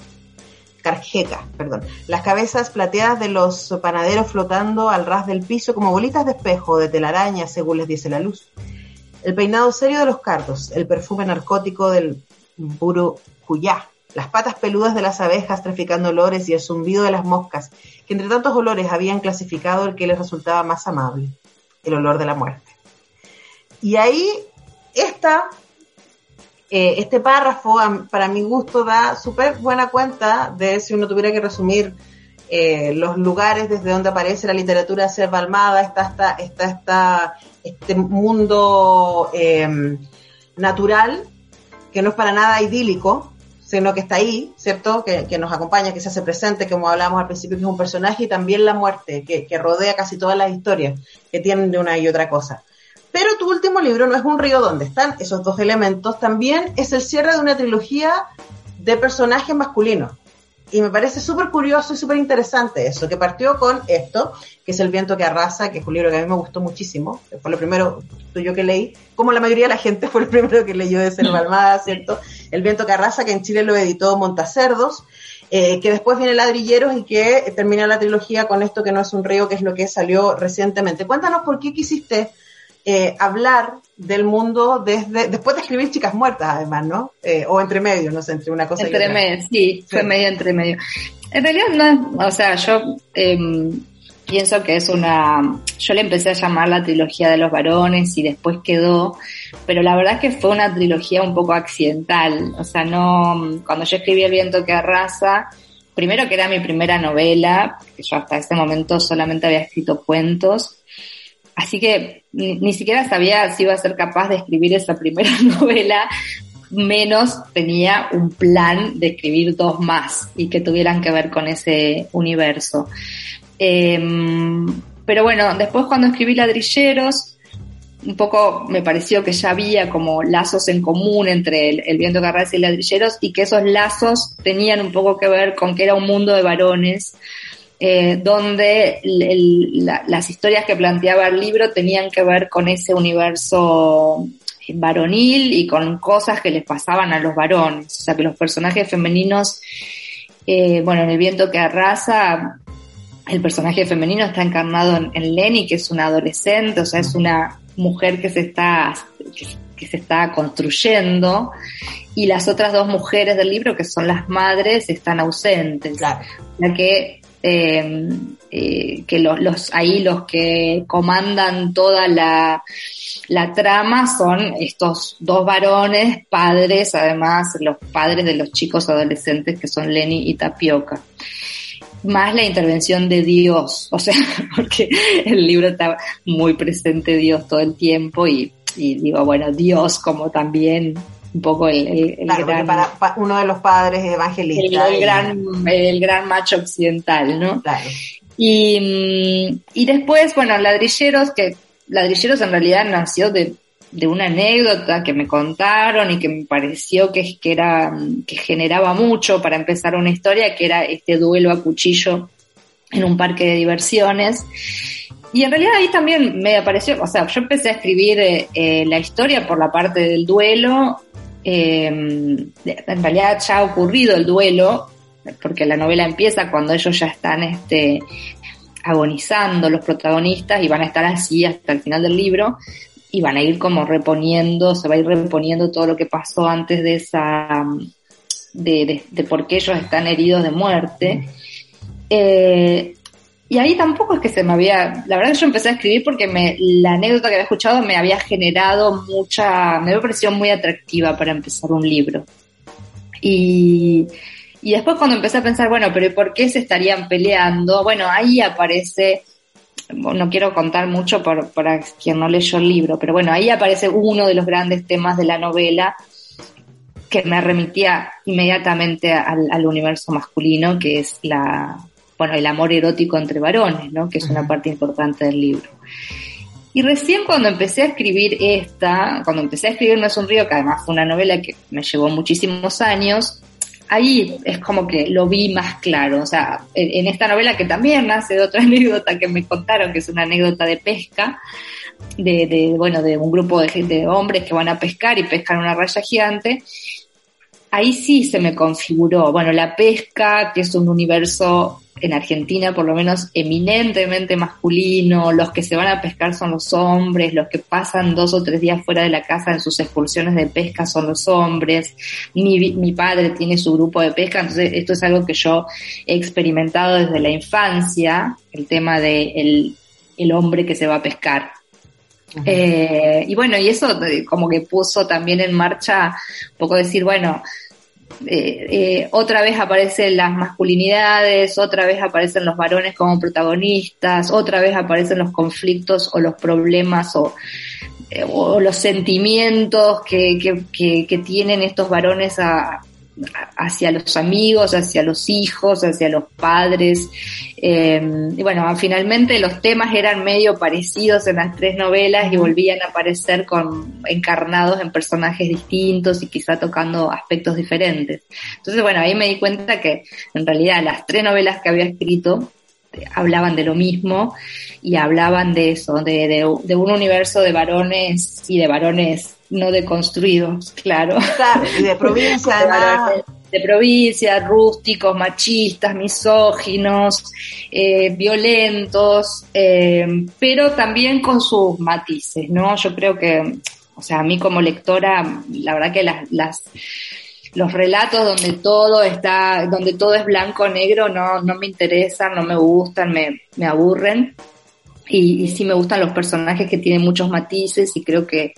carjeca, perdón, las cabezas plateadas de los panaderos flotando al ras del piso como bolitas de espejo de telaraña, según les dice la luz. El peinado serio de los cardos, el perfume narcótico del burucuyá, las patas peludas de las abejas traficando olores y el zumbido de las moscas, que entre tantos olores habían clasificado el que les resultaba más amable, el olor de la muerte. Y ahí esta, eh, este párrafo, para mi gusto, da súper buena cuenta de si uno tuviera que resumir eh, los lugares desde donde aparece la literatura de Selva Almada, está, está, está, está este mundo eh, natural, que no es para nada idílico, sino que está ahí, ¿cierto? Que, que nos acompaña, que se hace presente, como hablábamos al principio, que es un personaje, y también la muerte, que, que rodea casi todas las historias, que tienen de una y otra cosa. Pero tu último libro no es un río donde están esos dos elementos, también es el cierre de una trilogía de personajes masculinos. Y me parece súper curioso y súper interesante eso, que partió con esto, que es El viento que arrasa, que es un libro que a mí me gustó muchísimo, fue lo primero tuyo que leí, como la mayoría de la gente fue el primero que leyó de Selva Almada, ¿cierto? El viento que arrasa, que en Chile lo editó Montacerdos, eh, que después viene Ladrilleros y que termina la trilogía con esto que no es un río, que es lo que salió recientemente. Cuéntanos por qué quisiste eh, hablar del mundo desde después de escribir Chicas Muertas, además, ¿no? Eh, o entre medio, no sé, entre una cosa y Entre otra. medio, sí, fue Sí. medio entre medio. En realidad no es, o sea, yo em, pienso que es una, yo le empecé a llamar la trilogía de los varones y después quedó, pero la verdad es que fue una trilogía un poco accidental, o sea, no, cuando yo escribí El viento que arrasa, primero que era mi primera novela, que yo hasta ese momento solamente había escrito cuentos, Así que ni, siquiera sabía si iba a ser capaz de escribir esa primera novela, menos tenía un plan de escribir dos más y que tuvieran que ver con ese universo. Em, pero bueno, después cuando escribí Ladrilleros, un poco me pareció que ya había como lazos en común entre el, el viento que arrasa y ladrilleros y que esos lazos tenían un poco que ver con que era un mundo de varones eh, donde el- el- la- las historias que planteaba el libro tenían que ver con ese universo varonil y con cosas que les pasaban a los varones. O sea, que los personajes femeninos, eh, bueno, en el viento que arrasa, el personaje femenino está encarnado en, en Lenny, que es una adolescente, o sea, es una mujer que se está, que, que se está construyendo, y las otras dos mujeres del libro, que son las madres, están ausentes Claro. que eh, eh, que los, los ahí los que comandan toda la, la trama son estos dos varones, padres, además los padres de los chicos adolescentes que son Lenny y Tapioca. Más la intervención de Dios, o sea, porque el libro está muy presente Dios todo el tiempo y digo, bueno, Dios como también un poco el, el- el Claro, porque gran, para, pa- uno de los padres es el, gran, el gran macho occidental, ¿no? Claro. Y, mm, y después, bueno, Ladrilleros, que Ladrilleros en realidad nació de, de una anécdota que me contaron y que me pareció que, que era, que generaba mucho para empezar una historia, que era este duelo a cuchillo en un parque de diversiones. Y en realidad ahí también me apareció, o sea, yo empecé a escribir eh, eh, la historia por la parte del duelo. Eh, en realidad ya ha ocurrido el duelo, porque la novela empieza cuando ellos ya están este, agonizando los protagonistas y van a estar así hasta el final del libro y van a ir como reponiendo, se va a ir reponiendo todo lo que pasó antes de esa, de, de, de por qué ellos están heridos de muerte. Eh, y ahí tampoco es que se me había, la verdad que yo empecé a escribir porque me, la anécdota que había escuchado me había generado mucha, me había parecido muy atractiva para empezar un libro. Y, y después cuando empecé a pensar, bueno, pero ¿y por qué se estarían peleando? Bueno, ahí aparece, no quiero contar mucho por, para quien no leyó el libro, pero bueno, ahí aparece uno de los grandes temas de la novela que me remitía inmediatamente al, al universo masculino, que es la, bueno, el amor erótico entre varones, ¿no? Que es una parte importante del libro. Y recién cuando empecé a escribir esta, cuando empecé a escribir No es un río, que además fue una novela que me llevó muchísimos años, ahí es como que lo vi más claro. O sea, en, esta novela que también nace de otra anécdota que me contaron, que es una anécdota de pesca, de, de bueno, de un grupo de, gente, de hombres que van a pescar y pescan una raya gigante. ahí sí se me configuró, bueno, la pesca, que es un universo en Argentina por lo menos eminentemente masculino, los que se van a pescar son los hombres, los que pasan dos o tres días fuera de la casa en sus excursiones de pesca son los hombres, mi, mi padre tiene su grupo de pesca, entonces esto es algo que yo he experimentado desde la infancia, el tema de el, el hombre que se va a pescar. Eh, y bueno, y eso como que puso también en marcha un poco decir, bueno, eh, eh, otra vez aparecen las masculinidades, otra vez aparecen los varones como protagonistas, otra vez aparecen los conflictos o los problemas o, eh, los sentimientos que, que tienen estos varones a, hacia los amigos, hacia los hijos, hacia los padres. Eh, y bueno, finalmente los temas eran medio parecidos en las tres novelas y volvían a aparecer con encarnados en personajes distintos y quizá tocando aspectos diferentes. Entonces, bueno, ahí me di cuenta que en realidad las tres novelas que había escrito hablaban de lo mismo y hablaban de eso, de, de, de un universo de varones y de varones no deconstruidos, claro. Claro, y de provincia además. De, de provincia, rústicos, machistas, misóginos, eh, violentos, eh, pero también con sus matices, ¿no? Yo creo que, o sea, a mí como lectora, la verdad que las, las los relatos donde todo está, donde todo es blanco o negro, no, no me interesan, no me gustan, me, me aburren. Y, y sí me gustan los personajes que tienen muchos matices y creo que,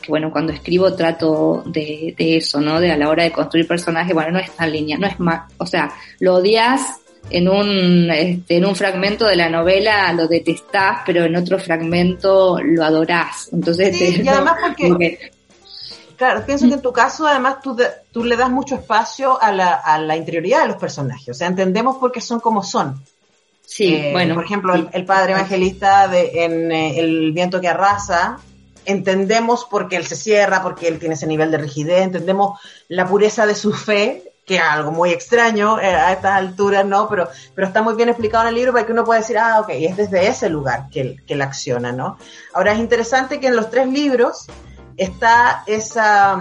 que bueno, cuando escribo trato de, de, eso, ¿no? De a la hora de construir personajes, bueno, no es tan línea, no es más, o sea, lo odias en un, este, en un fragmento de la novela lo detestás, pero en otro fragmento lo adorás. Entonces, sí, te, y además porque, porque, claro, pienso que en tu caso además tú, tú le das mucho espacio a la, a la interioridad de los personajes, o sea, entendemos por qué son como son. Sí, eh, bueno. Por ejemplo, el, el padre evangelista de, en eh, El viento que arrasa, entendemos por qué él se cierra, porque él tiene ese nivel de rigidez, entendemos la pureza de su fe, que es algo muy extraño eh, a estas alturas, ¿no? Pero, pero está muy bien explicado en el libro para que uno pueda decir, ah, ok, es desde ese lugar que él, que él acciona, ¿no? Ahora es interesante que en los tres libros está esa,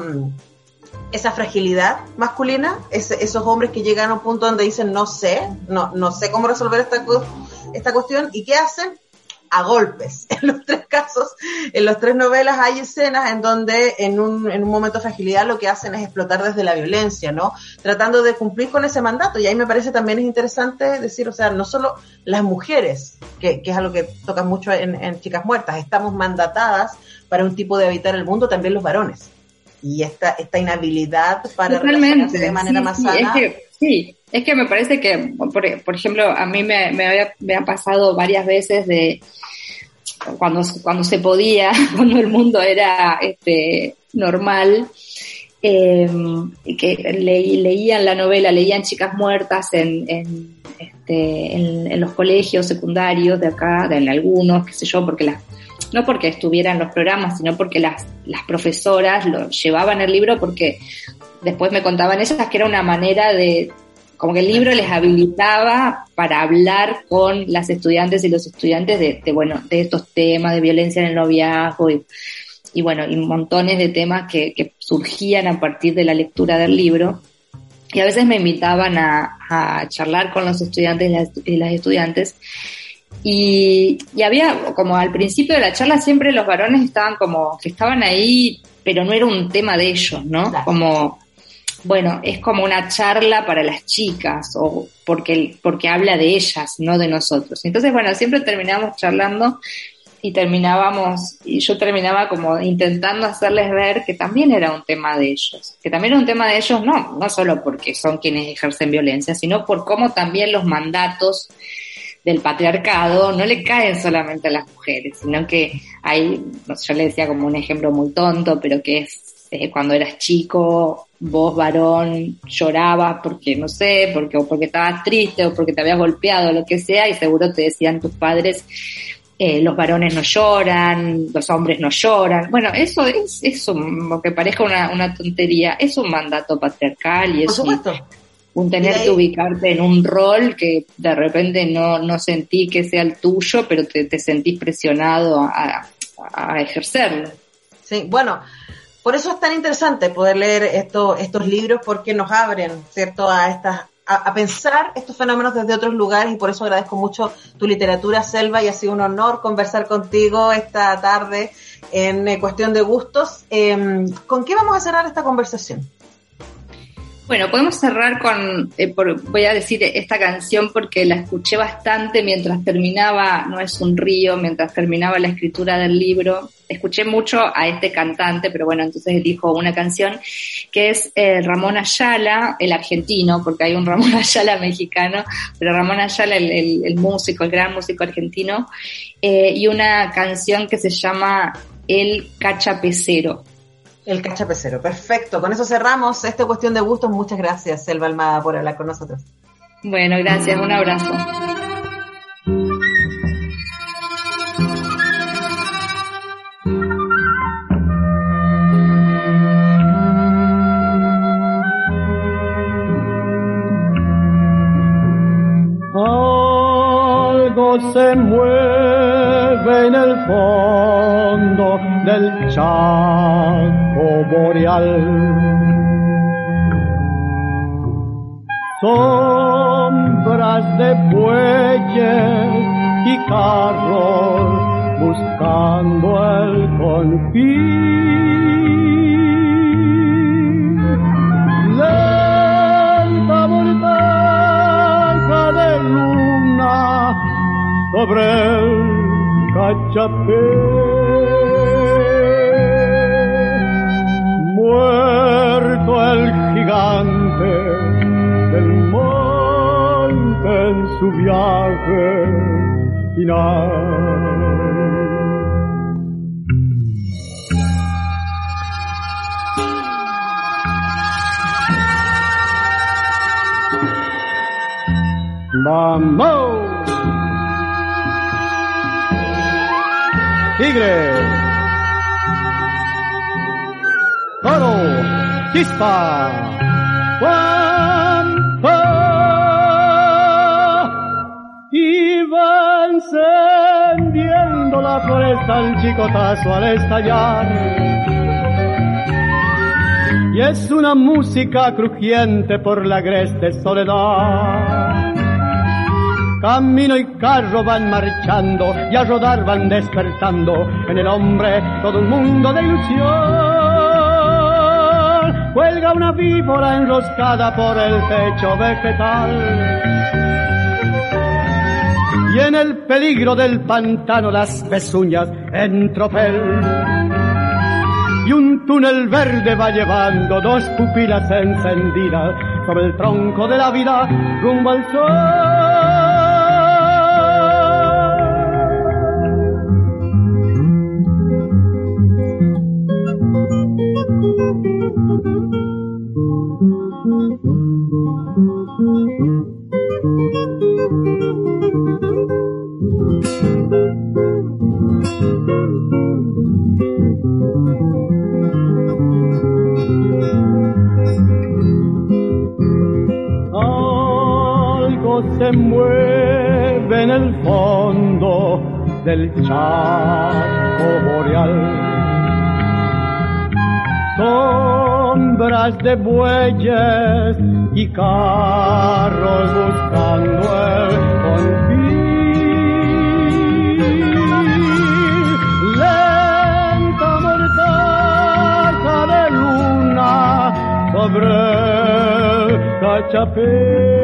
esa fragilidad masculina, esos hombres que llegan a un punto donde dicen, no sé, no, no sé cómo resolver esta, esta cuestión, ¿y qué hacen? A golpes. En los tres casos, en las tres novelas hay escenas en donde en un, en un momento de fragilidad lo que hacen es explotar desde la violencia, ¿no? Tratando de cumplir con ese mandato. Y ahí me parece también es interesante decir, o sea, no solo las mujeres, que, que es algo que toca mucho en, en Chicas Muertas, estamos mandatadas para un tipo de habitar el mundo, también los varones. Y esta, esta inhabilidad para Totalmente. de manera sí, más sí, sana. Es que, sí, es que me parece que, por, por ejemplo, a mí me, me, había, me ha pasado varias veces de cuando, cuando se podía, cuando el mundo era este, normal, eh, que leí, leían la novela, leían Chicas Muertas en, en, este, en, en los colegios secundarios de acá, de algunos, qué sé yo, porque las no porque estuvieran los programas, sino porque las, las profesoras lo llevaban el libro porque después me contaban ellas que era una manera de, como que el libro les habilitaba para hablar con las estudiantes y los estudiantes de, de bueno, de estos temas de violencia en el noviazgo y, y bueno, y montones de temas que, que surgían a partir de la lectura del libro. Y a veces me invitaban a, a charlar con los estudiantes y las, y las estudiantes y, y, había, como al principio de la charla, siempre los varones estaban como, que estaban ahí, pero no era un tema de ellos, ¿no? Como, bueno, es como una charla para las chicas, o porque, porque habla de ellas, no de nosotros. Entonces, bueno, siempre terminábamos charlando y terminábamos, y yo terminaba como intentando hacerles ver que también era un tema de ellos, que también era un tema de ellos, no, no solo porque son quienes ejercen violencia, sino por cómo también los mandatos del patriarcado no le caen solamente a las mujeres, sino que hay, yo le decía como un ejemplo muy tonto, pero que es eh, cuando eras chico, vos varón llorabas porque no sé, porque o porque estabas triste o porque te habías golpeado o lo que sea, y seguro te decían tus padres eh, los varones no lloran, los hombres no lloran. Bueno, eso es eso, aunque parezca una, una tontería, es un mandato patriarcal y es un, un, tener que ubicarte en un rol que de repente no, no sentí que sea el tuyo, pero te, te sentís presionado a, a ejercerlo. Sí, bueno, Por eso es tan interesante poder leer esto, estos libros porque nos abren, ¿cierto?, a estas a, pensar estos fenómenos desde otros lugares y por eso agradezco mucho tu literatura, Selva, y ha sido un honor conversar contigo esta tarde en eh, cuestión de gustos. Em, ¿Con qué vamos a cerrar esta conversación? Bueno, podemos cerrar con, eh, por- voy a decir esta canción porque la escuché bastante mientras terminaba No es un río, mientras terminaba la escritura del libro. Escuché mucho a este cantante, pero bueno, entonces elijo una canción que es eh, Ramón Ayala, el argentino, porque hay un Ramón Ayala mexicano, pero Ramón Ayala, el, músico, el gran músico argentino, eh, y una canción que se llama El Cachapecero. El cachapecero, perfecto. Con eso cerramos esta cuestión de gustos. Muchas gracias, Selva Almada, por hablar con nosotros. Bueno, gracias, un abrazo. Algo se mueve en el fondo del Chaco boreal. Sombras de bueyes y carros buscando el confín. Lenta de luna sobre el cachapé. Muerto el gigante del monte en su viaje final. ¡Vamos! ¡Tigre! ¡Toro! ¡Chispa! ¡Guampa! Y va encendiendo la floresta el chicotazo al estallar. Y es una música crujiente por la agreste soledad. Camino y carro van marchando y a rodar van despertando en el hombre todo un mundo de ilusión. Cuelga una víbora enroscada por el techo vegetal. Y en el peligro del pantano las pezuñas en tropel. Y un túnel verde va llevando dos pupilas encendidas sobre el tronco de la vida rumbo al sol. De bueyes y carros buscando el confín. Lenta mortaja de luna sobre el cachapé.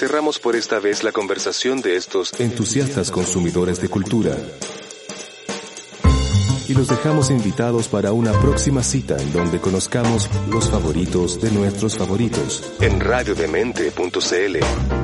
Cerramos por esta vez la conversación de estos entusiastas consumidores de cultura. Y los dejamos invitados para una próxima cita en donde conozcamos los favoritos de nuestros favoritos en radiodemente.cl.